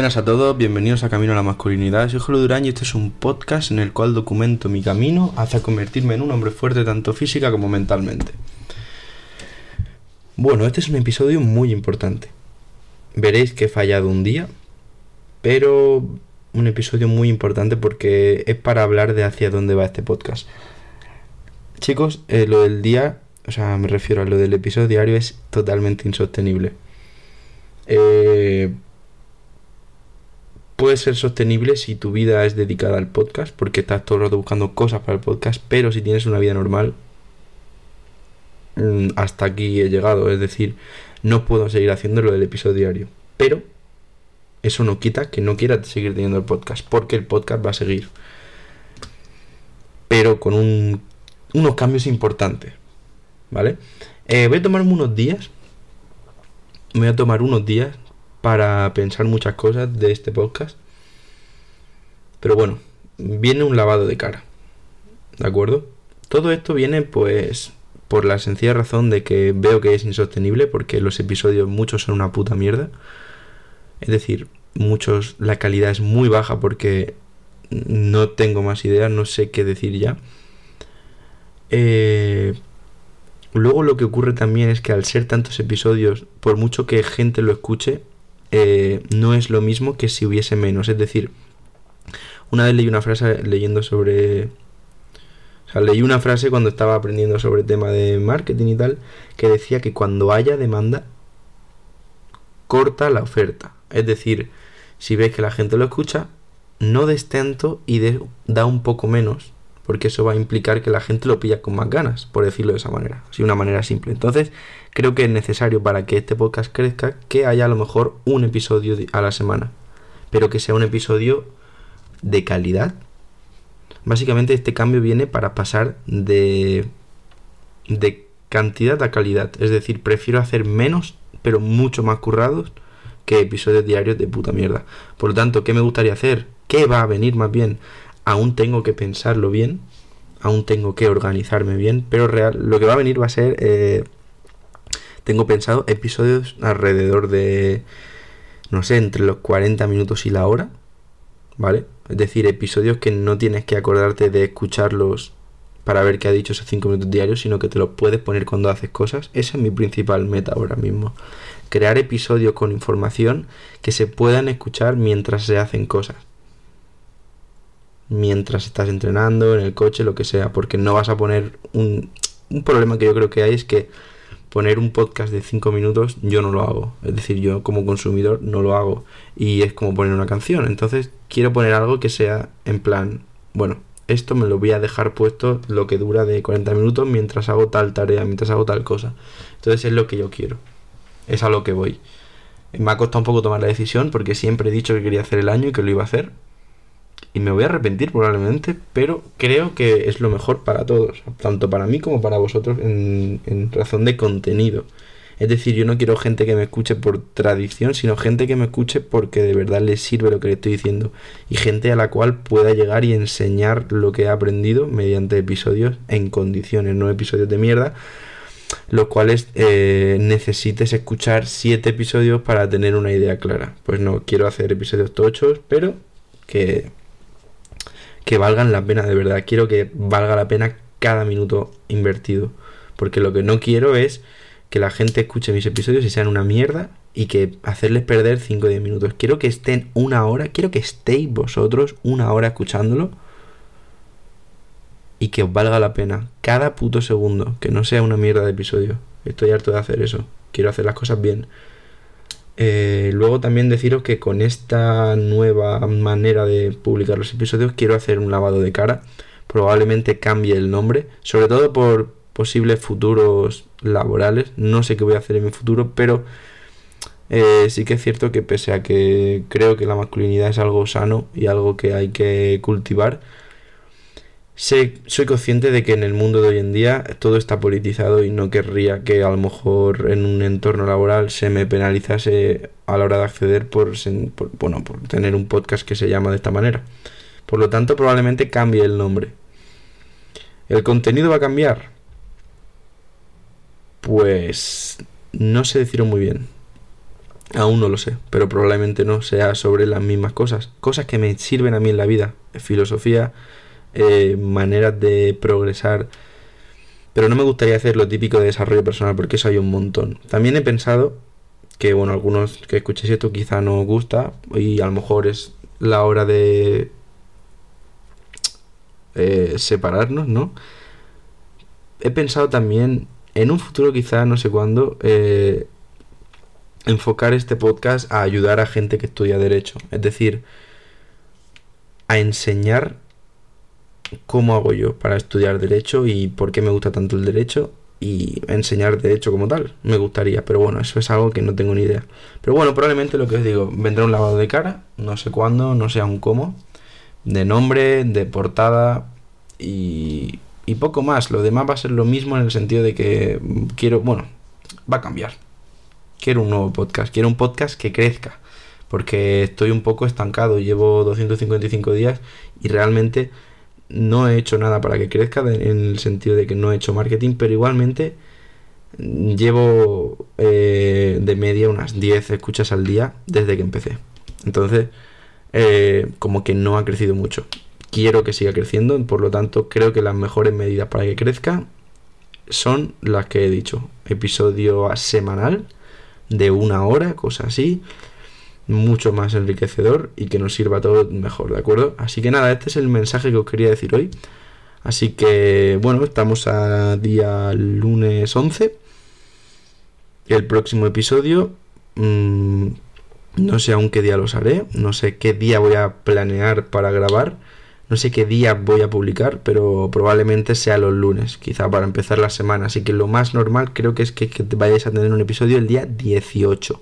Buenas a todos, bienvenidos a Camino a la Masculinidad. Soy Julio Durán y este es un podcast en el cual documento mi camino hacia convertirme en un hombre fuerte tanto física como mentalmente. Bueno, este es un episodio muy importante. Veréis que he fallado un día, pero un episodio muy importante porque es para hablar de hacia dónde va este podcast. Chicos, eh, lo del día, o sea, me refiero a lo del episodio diario, es totalmente insostenible. Eh, puede ser sostenible si tu vida es dedicada al podcast, porque estás todo el rato buscando cosas para el podcast, pero si tienes una vida normal, mm, hasta aquí he llegado, es decir, no puedo seguir haciendo lo del episodio diario. Pero eso no quita que no quiera seguir teniendo el podcast, porque el podcast va a seguir. Pero con unos cambios importantes, ¿vale? Eh, voy a tomarme unos días. voy a tomar unos días para pensar muchas cosas de este podcast. Pero bueno, viene un lavado de cara. ¿De acuerdo? Todo esto viene pues por la sencilla razón de que veo que es insostenible porque los episodios muchos son una puta mierda. Es decir, muchos la calidad es muy baja porque no tengo más ideas, no sé qué decir ya. Eh, luego lo que ocurre también es que al ser tantos episodios, por mucho que gente lo escuche, eh, no es lo mismo que si hubiese menos. Es decir, una vez leí una frase leyendo sobre... Leí una frase cuando estaba aprendiendo sobre el tema de marketing y tal, que decía que cuando haya demanda, corta la oferta. Es decir, si ves que la gente lo escucha, no des tanto y da un poco menos, porque eso va a implicar que la gente lo pilla con más ganas, por decirlo de esa manera, así una manera simple. Entonces, creo que es necesario para que este podcast crezca que haya a lo mejor un episodio a la semana, pero que sea un episodio de calidad. Básicamente este cambio viene para pasar de de cantidad a calidad, es decir, prefiero hacer menos pero mucho más currados que episodios diarios de puta mierda. Por lo tanto, ¿qué me gustaría hacer? ¿Qué va a venir más bien? Aún tengo que pensarlo bien, aún tengo que organizarme bien, pero real, lo que va a venir va a ser eh, tengo pensado episodios alrededor de, no sé, entre los 40 minutos y la hora, ¿vale? Es decir, episodios que no tienes que acordarte de escucharlos para ver qué ha dicho esos 5 minutos diarios, sino que te los puedes poner cuando haces cosas. Esa es mi principal meta ahora mismo. Crear episodios con información que se puedan escuchar mientras se hacen cosas. Mientras estás entrenando, en el coche, lo que sea. Porque no vas a poner un, un problema que yo creo que hay es que poner un podcast de 5 minutos yo no lo hago. Es decir, yo como consumidor no lo hago. Y es como poner una canción. Entonces quiero poner algo que sea en plan, bueno, esto me lo voy a dejar puesto lo que dura de 40 minutos mientras hago tal tarea, mientras hago tal cosa. Entonces es lo que yo quiero. Es a lo que voy. Me ha costado un poco tomar la decisión porque siempre he dicho que quería hacer el año y que lo iba a hacer y me voy a arrepentir probablemente, pero creo que es lo mejor para todos, tanto para mí como para vosotros en, razón de contenido. Es decir, yo no quiero gente que me escuche por tradición, sino gente que me escuche porque de verdad les sirve lo que le estoy diciendo. Y gente a la cual pueda llegar y enseñar lo que he aprendido mediante episodios en condiciones, no episodios de mierda, los cuales eh, necesites escuchar siete episodios para tener una idea clara. Pues no, quiero hacer episodios tochos, pero que que valgan la pena de verdad. Quiero que valga la pena cada minuto invertido. Porque lo que no quiero es que la gente escuche mis episodios y sean una mierda y que hacerles perder 5 o 10 minutos. Quiero que estén una hora, quiero que estéis vosotros una hora escuchándolo y que os valga la pena cada puto segundo, que no sea una mierda de episodio. Estoy harto de hacer eso. Quiero hacer las cosas bien. Eh, luego también deciros que con esta nueva manera de publicar los episodios quiero hacer un lavado de cara. Probablemente cambie el nombre, sobre todo por posibles futuros laborales. No sé qué voy a hacer en mi futuro, pero eh, sí que es cierto que pese a que creo que la masculinidad es algo sano y algo que hay que cultivar, soy consciente de que en el mundo de hoy en día todo está politizado y no querría que a lo mejor en un entorno laboral se me penalizase a la hora de acceder por, bueno, por tener un podcast que se llama de esta manera. Por lo tanto, probablemente cambie el nombre. ¿El contenido va a cambiar? Pues no sé decirlo muy bien. Aún no lo sé, pero probablemente no sea sobre las mismas cosas. Cosas que me sirven a mí en la vida. Filosofía, eh, maneras de progresar. Pero no me gustaría hacer lo típico de desarrollo personal porque eso hay un montón. También he pensado que, bueno, algunos que escuchéis esto quizá no os gusta y a lo mejor es la hora de eh, separarnos, ¿no? He pensado también en un futuro quizá, no sé cuándo, eh, enfocar este podcast a ayudar a gente que estudia derecho. Es decir, a enseñar cómo hago yo para estudiar derecho y por qué me gusta tanto el derecho y enseñar derecho como tal. Me gustaría, pero bueno, eso es algo que no tengo ni idea. Pero bueno, probablemente lo que os digo, vendrá un lavado de cara, no sé cuándo, no sé aún cómo, de nombre, de portada y, y poco más. Lo demás va a ser lo mismo en el sentido de que quiero, bueno, va a cambiar. Quiero un nuevo podcast, quiero un podcast que crezca, porque estoy un poco estancado, llevo 255 días y realmente no he hecho nada para que crezca, en el sentido de que no he hecho marketing, pero igualmente llevo eh, de media unas 10 escuchas al día desde que empecé. Entonces, eh, como que no ha crecido mucho. Quiero que siga creciendo, por lo tanto, creo que las mejores medidas para que crezca son las que he dicho. Episodio semanal de una hora, cosa así mucho más enriquecedor y que nos sirva todo mejor, ¿de acuerdo? Así que nada, este es el mensaje que os quería decir hoy. Así que bueno, estamos a día lunes 11. El próximo episodio, mmm, no sé aún qué día los haré, no sé qué día voy a planear para grabar, no sé qué día voy a publicar, pero probablemente sea los lunes, quizá para empezar la semana. Así que lo más normal creo que es que, que vayáis a tener un episodio el día 18.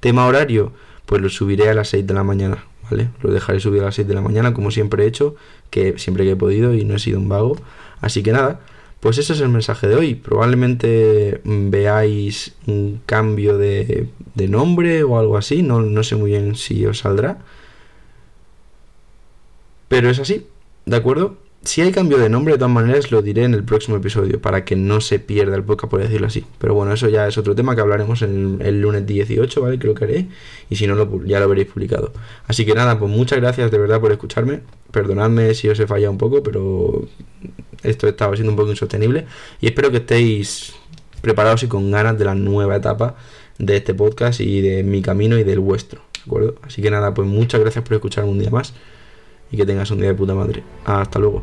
Tema horario, pues lo subiré a las 6 de la mañana, ¿vale? Lo dejaré subir a las 6 de la mañana, como siempre he hecho, que siempre que he podido y no he sido un vago. Así que nada, pues ese es el mensaje de hoy. Probablemente veáis un cambio de, de nombre o algo así, no, no sé muy bien si os saldrá. Pero es así, ¿de acuerdo? Si hay cambio de nombre, de todas maneras lo diré en el próximo episodio, para que no se pierda el podcast, por decirlo así. Pero bueno, eso ya es otro tema que hablaremos en el, lunes 18, ¿vale? Creo que haré. Y si no, ya lo veréis publicado. Así que nada, pues muchas gracias de verdad por escucharme. Perdonadme si os he fallado un poco, pero esto estaba siendo un poco insostenible. Y espero que estéis preparados y con ganas de la nueva etapa de este podcast y de mi camino y del vuestro, ¿de acuerdo? Así que nada, pues muchas gracias por escucharme un día más y que tengas un día de puta madre. Hasta luego.